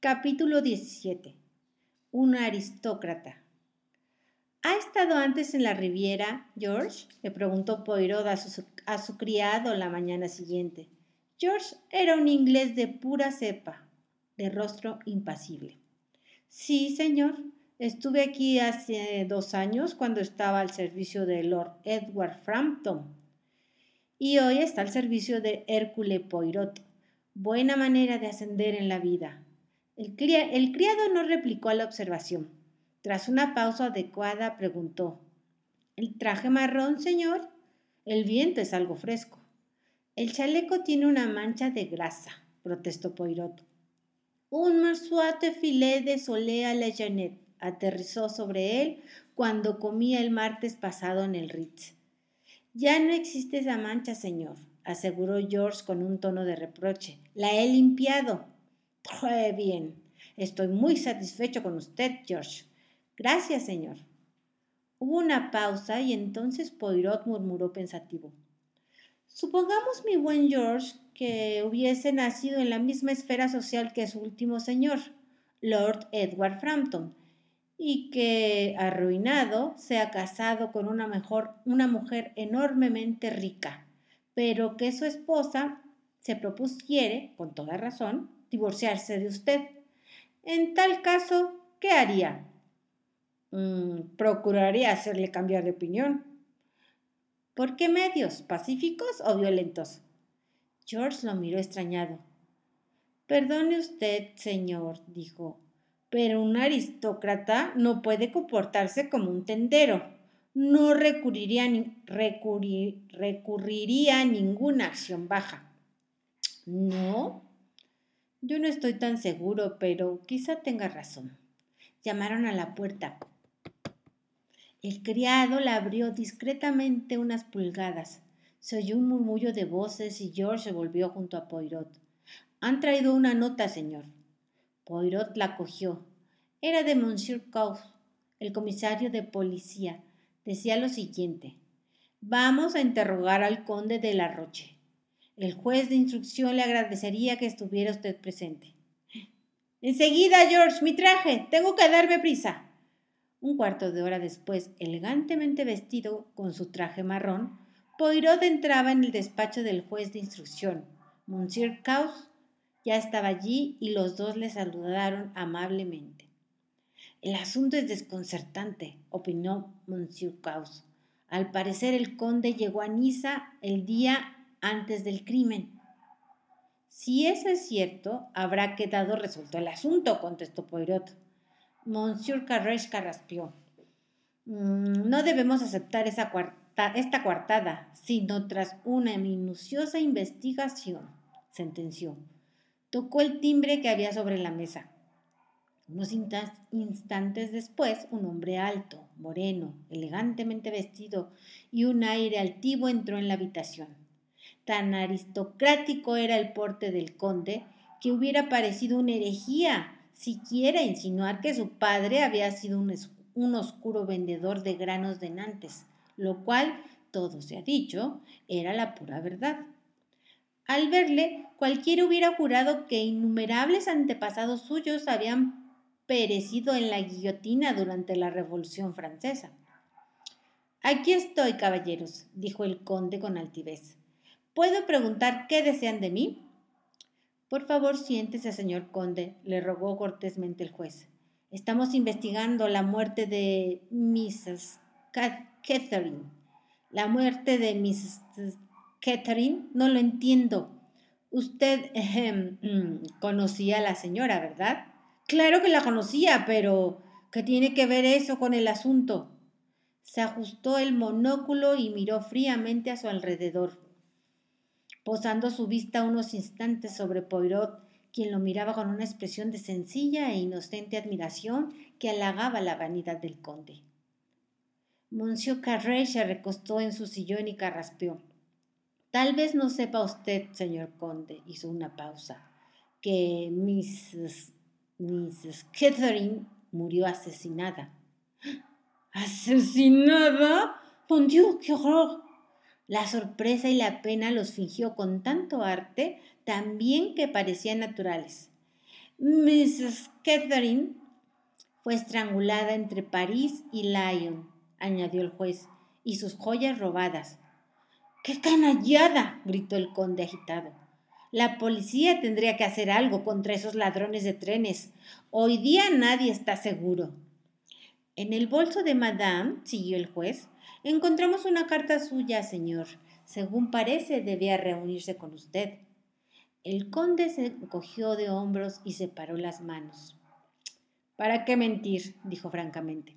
Capítulo 17. Un aristócrata. ¿Ha estado antes en la Riviera, George? le preguntó Poirot a su, a su criado la mañana siguiente. George era un inglés de pura cepa, de rostro impasible. Sí, señor. Estuve aquí hace dos años cuando estaba al servicio de Lord Edward Frampton. Y hoy está al servicio de Hércule Poirot. Buena manera de ascender en la vida. El, criado no replicó a la observación. Tras una pausa adecuada, preguntó: ¿El traje marrón, señor? El viento es algo fresco. El chaleco tiene una mancha de grasa, protestó Poirot. Un marsuate filet de solea la Janet aterrizó sobre él cuando comía el martes pasado en el Ritz. Ya no existe esa mancha, señor, aseguró George con un tono de reproche. La he limpiado. Bien. Estoy muy satisfecho con usted, George. Gracias, señor. Hubo una pausa y entonces Poirot murmuró pensativo. Supongamos, mi buen George, que hubiese nacido en la misma esfera social que su último señor, Lord Edward Frampton, y que, arruinado, se ha casado con una, mejor, una mujer enormemente rica, pero que su esposa se propusiere, con toda razón, divorciarse de usted. En tal caso, ¿qué haría? Mm, procuraría hacerle cambiar de opinión. ¿Por qué medios? ¿Pacíficos o violentos? George lo miró extrañado. Perdone usted, señor, dijo, pero un aristócrata no puede comportarse como un tendero. No recurriría, a ninguna acción baja. ¿No? Yo no estoy tan seguro, pero quizá tenga razón. Llamaron a la puerta. El criado la abrió discretamente unas pulgadas. Se oyó un murmullo de voces y George se volvió junto a Poirot. Han traído una nota, señor. Poirot la cogió. Era de Monsieur Caux, el comisario de policía. Decía lo siguiente. Vamos a interrogar al conde de la Roche. El juez de instrucción le agradecería que estuviera usted presente. Enseguida, George, mi traje. Tengo que darme prisa. Un cuarto de hora después, elegantemente vestido con su traje marrón, Poirot entraba en el despacho del juez de instrucción. Monsieur Caux ya estaba allí y los dos le saludaron amablemente. El asunto es desconcertante, opinó Monsieur Caus. Al parecer el conde llegó a Niza el día antes del crimen. Si eso es cierto, habrá quedado resuelto el asunto, contestó Poirot. Monsieur Carresh carraspeó. Mm, no debemos aceptar esa esta coartada, sino tras una minuciosa investigación, sentenció. Tocó el timbre que había sobre la mesa. Unos instantes después, un hombre alto, moreno, elegantemente vestido y un aire altivo entró en la habitación. Tan aristocrático era el porte del conde que hubiera parecido una herejía siquiera insinuar que su padre había sido un, oscuro vendedor de granos de Nantes, lo cual, todo se ha dicho, era la pura verdad. Al verle, cualquiera hubiera jurado que innumerables antepasados suyos habían perecido en la guillotina durante la Revolución Francesa. Aquí estoy, caballeros, dijo el conde con altivez. ¿Puedo preguntar qué desean de mí? Por favor, siéntese, señor conde, le rogó cortésmente el juez. Estamos investigando la muerte de Mrs. Catherine. La muerte de Mrs. Catherine, no lo entiendo. Usted mm, conocía a la señora, ¿verdad? Claro que la conocía, pero ¿qué tiene que ver eso con el asunto? Se ajustó el monóculo y miró fríamente a su alrededor, posando su vista unos instantes sobre Poirot, quien lo miraba con una expresión de sencilla e inocente admiración que halagaba la vanidad del conde. Monsieur Carré se recostó en su sillón y carraspeó. Tal vez no sepa usted, señor conde, hizo una pausa, que Mrs. Mrs. Catherine murió asesinada. ¿Asesinada? ¡Mon Dieu, qué horror! La sorpresa y la pena los fingió con tanto arte, también que parecían naturales. Mrs. Catherine fue estrangulada entre París y Lyon, añadió el juez, y sus joyas robadas. ¡Qué canallada! gritó el conde agitado. La policía tendría que hacer algo contra esos ladrones de trenes. Hoy día nadie está seguro. En el bolso de Madame, siguió el juez, encontramos una carta suya, señor. Según parece, debía reunirse con usted. El conde se cogió de hombros y separó las manos. ¿Para qué mentir? dijo francamente.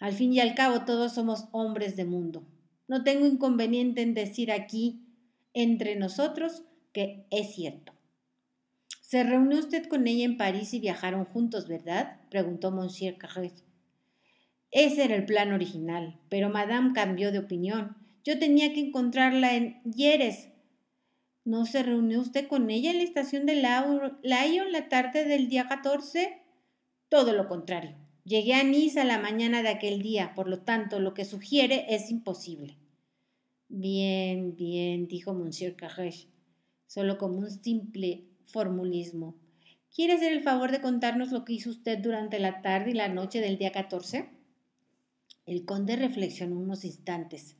Al fin y al cabo todos somos hombres de mundo. No tengo inconveniente en decir aquí, entre nosotros, que es cierto. Se reunió usted con ella en París y viajaron juntos, ¿verdad? preguntó Monsieur Carrez. Ese era el plan original, pero Madame cambió de opinión. Yo tenía que encontrarla en Yeres. ¿No se reunió usted con ella en la estación de Lyon la tarde del día 14? Todo lo contrario. Llegué a Niza la mañana de aquel día, por lo tanto, lo que sugiere es imposible. Bien, bien, dijo Monsieur Carrech, solo como un simple formulismo. ¿Quiere hacer el favor de contarnos lo que hizo usted durante la tarde y la noche del día 14? El conde reflexionó unos instantes.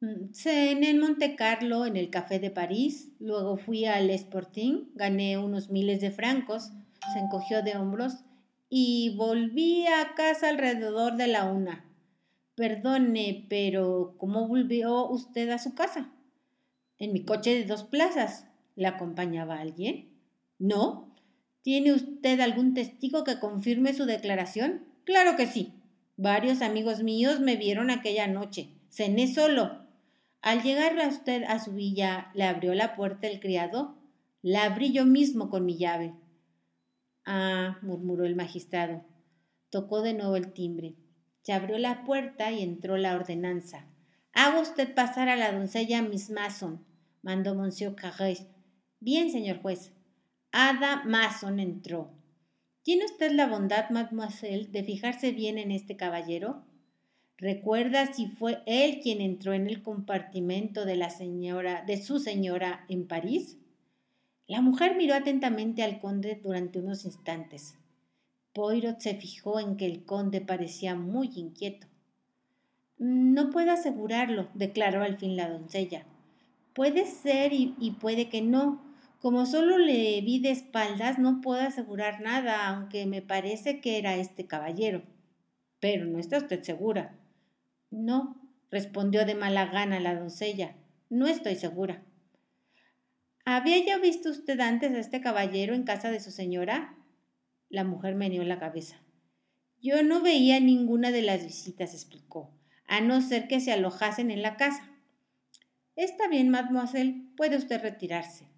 Mm, cené en Monte Carlo, en el Café de París, luego fui al Sporting, gané unos miles de francos, se encogió de hombros y volví a casa alrededor de la una. Perdone, pero ¿cómo volvió usted a su casa? En mi coche de dos plazas. ¿Le acompañaba alguien? No. ¿Tiene usted algún testigo que confirme su declaración? Claro que sí. Varios amigos míos me vieron aquella noche. Cené solo. Al llegar a usted a su villa, ¿le abrió la puerta el criado? La abrí yo mismo con mi llave. Ah, murmuró el magistrado. Tocó de nuevo el timbre. Se abrió la puerta y entró la ordenanza. Haga usted pasar a la doncella Miss Mason, mandó Monsieur Carré. Bien, señor juez. Ada Mason entró. ¿Tiene usted la bondad, mademoiselle, de fijarse bien en este caballero? ¿Recuerda si fue él quien entró en el compartimento de la señora, de su señora en París? La mujer miró atentamente al conde durante unos instantes. Poirot se fijó en que el conde parecía muy inquieto. No puedo asegurarlo, declaró al fin la doncella. Puede ser y, y, puede que no. Como solo le vi de espaldas, no puedo asegurar nada, aunque me parece que era este caballero. Pero no está usted segura. No, respondió de mala gana la doncella. No estoy segura. ¿Había ya visto usted antes a este caballero en casa de su señora? La mujer meneó la cabeza. Yo no veía ninguna de las visitas, explicó, a no ser que se alojasen en la casa. Está bien, mademoiselle, puede usted retirarse,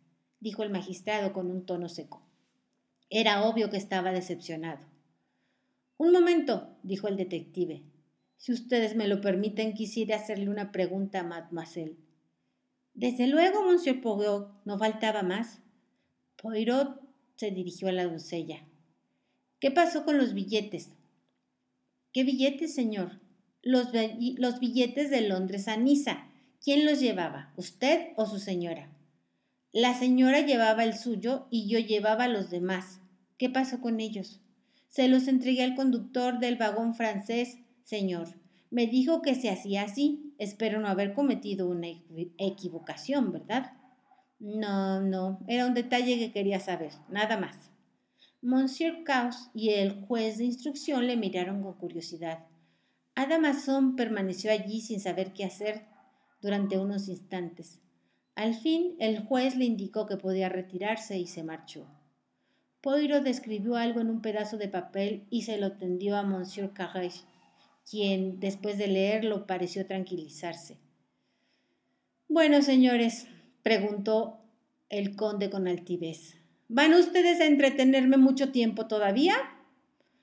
dijo el magistrado con un tono seco. Era obvio que estaba decepcionado. Un momento, dijo el detective. Si ustedes me lo permiten, quisiera hacerle una pregunta a mademoiselle. Desde luego, monsieur Poirot, no faltaba más. Poirot se dirigió a la doncella. ¿Qué pasó con los billetes? ¿Qué billetes, señor? Los, los billetes de Londres a Niza. ¿Quién los llevaba? ¿Usted o su señora? La señora llevaba el suyo y yo llevaba los demás. ¿Qué pasó con ellos? Se los entregué al conductor del vagón francés, señor. Me dijo que se hacía así. Espero no haber cometido una equivocación, ¿verdad? No, no, era un detalle que quería saber, nada más. Monsieur Caus y el juez de instrucción le miraron con curiosidad. Adamazón permaneció allí sin saber qué hacer durante unos instantes. Al fin, el juez le indicó que podía retirarse y se marchó. Poirot describió algo en un pedazo de papel y se lo tendió a Monsieur Carré quien, después de leerlo, pareció tranquilizarse. Bueno, señores, preguntó el conde con altivez. ¿Van ustedes a entretenerme mucho tiempo todavía?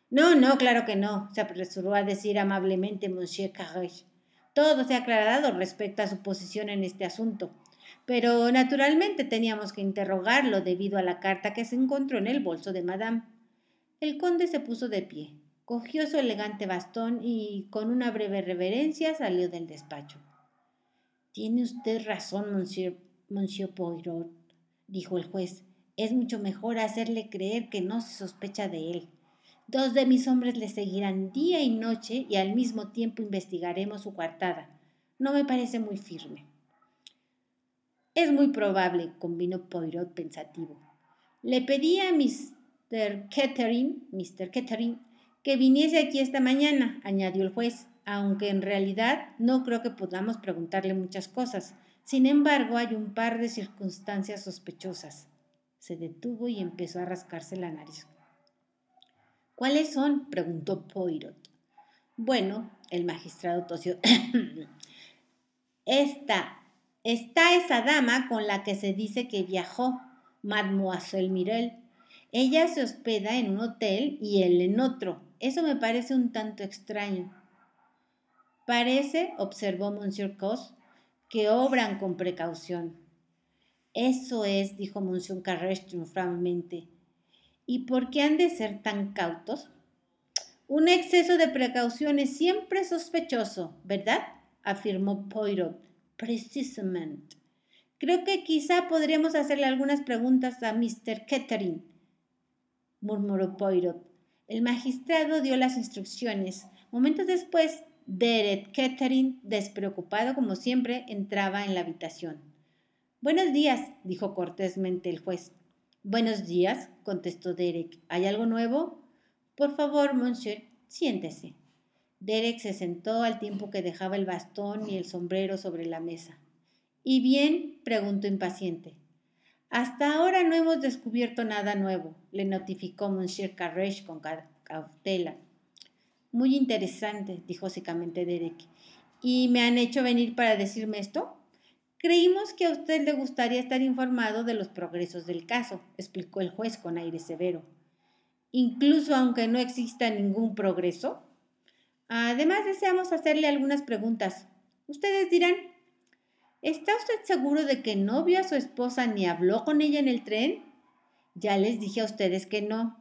No, no, claro que no, se apresuró a decir amablemente Monsieur Carré. Todo se ha aclarado respecto a su posición en este asunto, pero naturalmente teníamos que interrogarlo debido a la carta que se encontró en el bolso de Madame. El conde se puso de pie cogió su elegante bastón y con una breve reverencia salió del despacho. Tiene usted razón, monsieur, monsieur Poirot, dijo el juez. Es mucho mejor hacerle creer que no se sospecha de él. Dos de mis hombres le seguirán día y noche y al mismo tiempo investigaremos su coartada. No me parece muy firme. Es muy probable, convino Poirot pensativo. Le pedí a Mr. Kettering, Mr. Kettering que viniese aquí esta mañana, añadió el juez, aunque en realidad no creo que podamos preguntarle muchas cosas. Sin embargo, hay un par de circunstancias sospechosas. Se detuvo y empezó a rascarse la nariz. ¿Cuáles son? preguntó Poirot. Bueno, el magistrado tosió. Esta, está esa dama con la que se dice que viajó, Mademoiselle Mirel. Ella se hospeda en un hotel y él en otro. Eso me parece un tanto extraño. Parece, observó Monsieur Cos, que obran con precaución. Eso es, dijo Monsieur Carrés triunfalmente. ¿Y por qué han de ser tan cautos? Un exceso de precaución es siempre sospechoso, ¿verdad? afirmó Poirot. Precisamente. Creo que quizá podríamos hacerle algunas preguntas a Mr. Kettering, murmuró Poirot. El magistrado dio las instrucciones. Momentos después, Derek Kettering, despreocupado como siempre, entraba en la habitación. Buenos días, dijo cortésmente el juez. Buenos días, contestó Derek. ¿Hay algo nuevo? Por favor, monsieur, siéntese. Derek se sentó al tiempo que dejaba el bastón y el sombrero sobre la mesa. ¿Y bien? preguntó impaciente. Hasta ahora no hemos descubierto nada nuevo, le notificó Monsieur Carrech con cautela. Muy interesante, dijo secamente Derek. ¿Y me han hecho venir para decirme esto? Creímos que a usted le gustaría estar informado de los progresos del caso, explicó el juez con aire severo. Incluso aunque no exista ningún progreso, Además, deseamos hacerle algunas preguntas. Ustedes dirán, ¿está usted seguro de que no vio a su esposa ni habló con ella en el tren? Ya les dije a ustedes que no.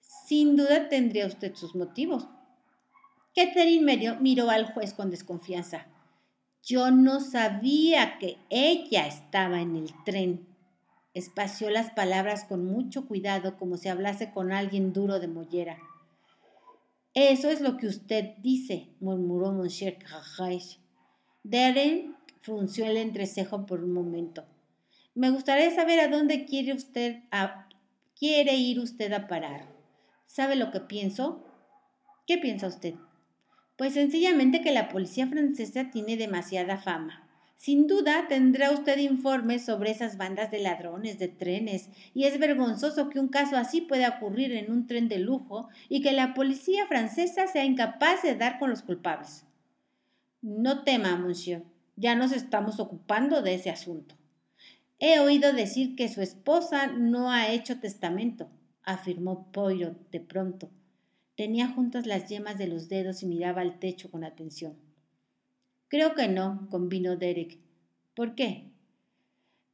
Sin duda tendría usted sus motivos. Catherine miró al juez con desconfianza. Yo no sabía que ella estaba en el tren. Espació las palabras con mucho cuidado como si hablase con alguien duro de mollera. Eso es lo que usted dice, murmuró Monsieur Carrage. Darren frunció el entrecejo por un momento. Me gustaría saber a dónde quiere usted quiere ir usted a parar. ¿Sabe lo que pienso? ¿Qué piensa usted? Pues sencillamente que la policía francesa tiene demasiada fama. Sin duda tendrá usted informes sobre esas bandas de ladrones de trenes, y es vergonzoso que un caso así pueda ocurrir en un tren de lujo y que la policía francesa sea incapaz de dar con los culpables. No tema, monsieur, ya nos estamos ocupando de ese asunto. He oído decir que su esposa no ha hecho testamento, afirmó Poirot de pronto. Tenía juntas las yemas de los dedos y miraba al techo con atención. Creo que no, convino Derek. ¿Por qué?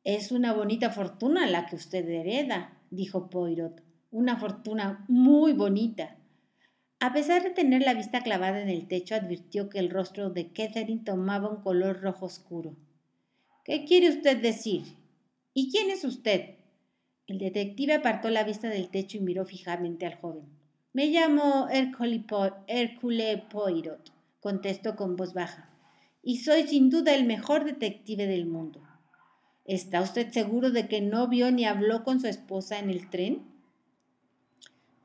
Es una bonita fortuna la que usted hereda, dijo Poirot. Una fortuna muy bonita. A pesar de tener la vista clavada en el techo, advirtió que el rostro de Catherine tomaba un color rojo oscuro. ¿Qué quiere usted decir? ¿Y quién es usted? El detective apartó la vista del techo y miró fijamente al joven. Me llamo Hercule Poirot, contestó con voz baja y soy sin duda el mejor detective del mundo. ¿Está usted seguro de que no vio ni habló con su esposa en el tren?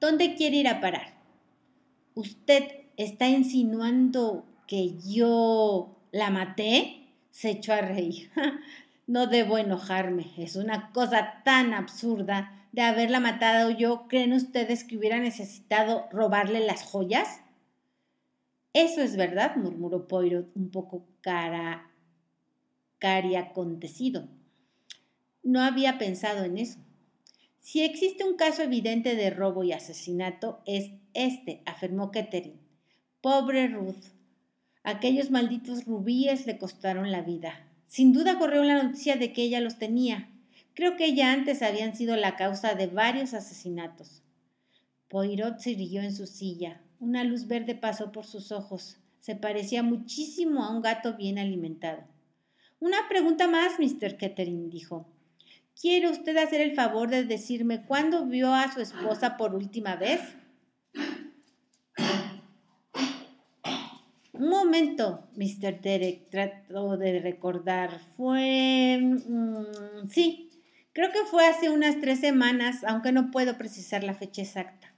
¿Dónde quiere ir a parar? ¿Usted está insinuando que yo la maté? Se echó a reír. No debo enojarme. Es una cosa tan absurda de haberla matado yo. ¿Creen ustedes que hubiera necesitado robarle las joyas? Eso es verdad, murmuró Poirot un poco cara, cari acontecido. No había pensado en eso. Si existe un caso evidente de robo y asesinato, es este, afirmó Kettering. Pobre Ruth. Aquellos malditos rubíes le costaron la vida. Sin duda corrió la noticia de que ella los tenía. Creo que ya antes habían sido la causa de varios asesinatos. Poirot se irguió en su silla. Una luz verde pasó por sus ojos. Se parecía muchísimo a un gato bien alimentado. Una pregunta más, Mr. Kettering dijo. ¿Quiere usted hacer el favor de decirme cuándo vio a su esposa por última vez? Un momento, Mr. Derek trató de recordar. Fue... Mm, sí, creo que fue hace unas tres semanas, aunque no puedo precisar la fecha exacta.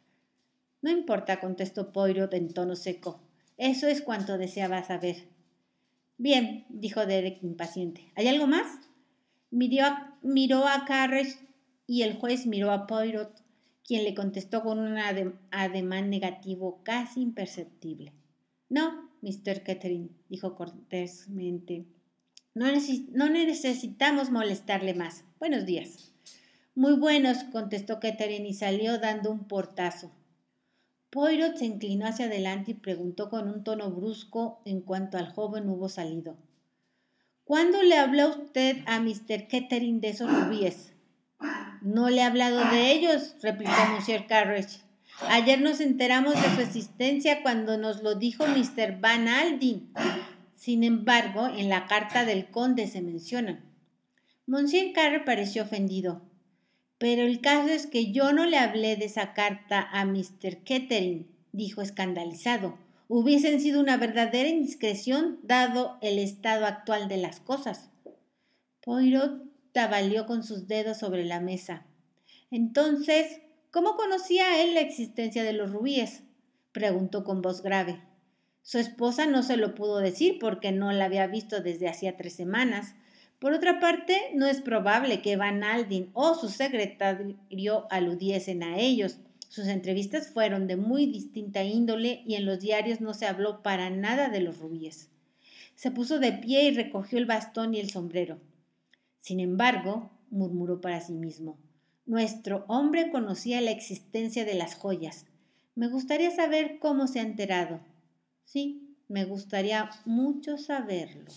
No importa, contestó Poirot en tono seco. Eso es cuanto deseaba saber. Bien, dijo Derek impaciente. ¿Hay algo más? Miró a, miró y el juez miró a Poirot, quien le contestó con un ademán negativo casi imperceptible. No, Mr. Kettering, dijo cortésmente. No, no necesitamos molestarle más. Buenos días. Muy buenos, contestó Kettering y salió dando un portazo. Poirot se inclinó hacia adelante y preguntó con un tono brusco en cuanto al joven hubo salido. ¿Cuándo le habló usted a Mr. Kettering de esos rubíes? No le he hablado de ellos, replicó Monsieur Carriage. Ayer nos enteramos de su existencia cuando nos lo dijo Mr. Van Aldin. Sin embargo, en la carta del conde se mencionan. Monsieur Carre pareció ofendido. Pero el caso es que yo no le hablé de esa carta a Mr. Kettering, dijo escandalizado. Hubiesen sido una verdadera indiscreción dado el estado actual de las cosas. Poirot tabaleó con sus dedos sobre la mesa. Entonces, ¿cómo conocía él la existencia de los rubíes? preguntó con voz grave. Su esposa no se lo pudo decir porque no la había visto desde hacía tres semanas, por otra parte, no es probable que Van Aldin o su secretario aludiesen a ellos. Sus entrevistas fueron de muy distinta índole y en los diarios no se habló para nada de los rubíes. Se puso de pie y recogió el bastón y el sombrero. Sin embargo, murmuró para sí mismo, nuestro hombre conocía la existencia de las joyas. Me gustaría saber cómo se ha enterado. Sí, me gustaría mucho saberlo.